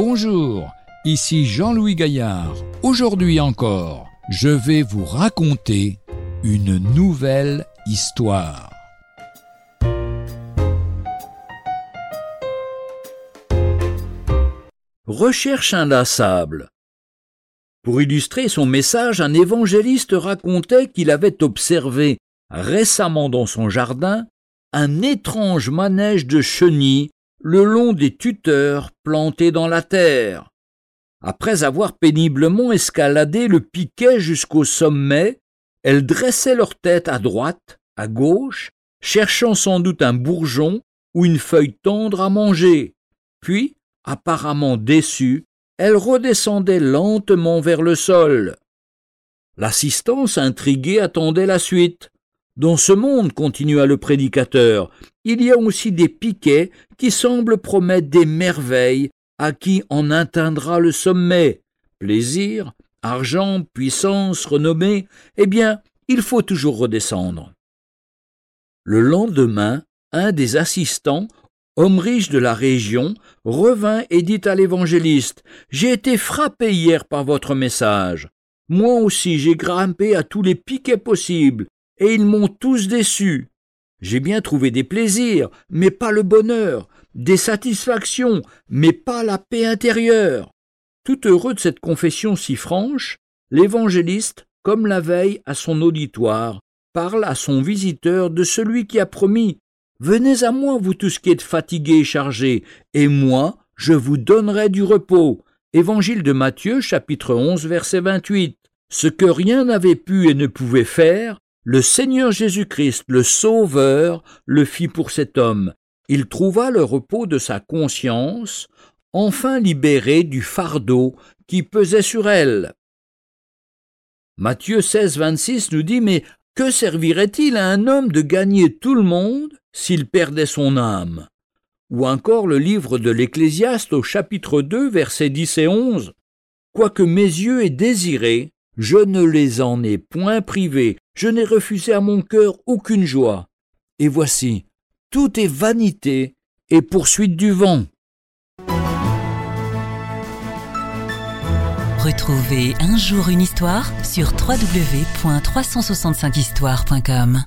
Bonjour, ici Jean-Louis Gaillard. Aujourd'hui encore, je vais vous raconter une nouvelle histoire. Recherche inlassable. Pour illustrer son message, un évangéliste racontait qu'il avait observé récemment dans son jardin un étrange manège de chenilles le long des tuteurs plantés dans la terre. Après avoir péniblement escaladé le piquet jusqu'au sommet, elles dressaient leur tête à droite, à gauche, cherchant sans doute un bourgeon ou une feuille tendre à manger. Puis, apparemment déçues, elles redescendaient lentement vers le sol. L'assistance intriguée attendait la suite. Dans ce monde, continua le prédicateur, il y a aussi des piquets qui semblent promettre des merveilles à qui en atteindra le sommet. Plaisir, argent, puissance, renommée, eh bien, il faut toujours redescendre. Le lendemain, un des assistants, homme riche de la région, revint et dit à l'évangéliste J'ai été frappé hier par votre message. Moi aussi j'ai grimpé à tous les piquets possibles, et ils m'ont tous déçu. J'ai bien trouvé des plaisirs, mais pas le bonheur, des satisfactions, mais pas la paix intérieure. Tout heureux de cette confession si franche, l'évangéliste, comme la veille à son auditoire, parle à son visiteur de celui qui a promis Venez à moi, vous tous qui êtes fatigués et chargés, et moi, je vous donnerai du repos. Évangile de Matthieu, chapitre 11, verset 28. Ce que rien n'avait pu et ne pouvait faire, le Seigneur Jésus-Christ, le Sauveur, le fit pour cet homme. Il trouva le repos de sa conscience, enfin libéré du fardeau qui pesait sur elle. Matthieu 16, 26 nous dit Mais que servirait-il à un homme de gagner tout le monde s'il perdait son âme? Ou encore le livre de l'Ecclésiaste au chapitre 2, versets 10 et 11 Quoique mes yeux aient désiré, je ne les en ai point privés, je n'ai refusé à mon cœur aucune joie. Et voici, tout est vanité et poursuite du vent. Retrouvez un jour une histoire sur www.365histoire.com.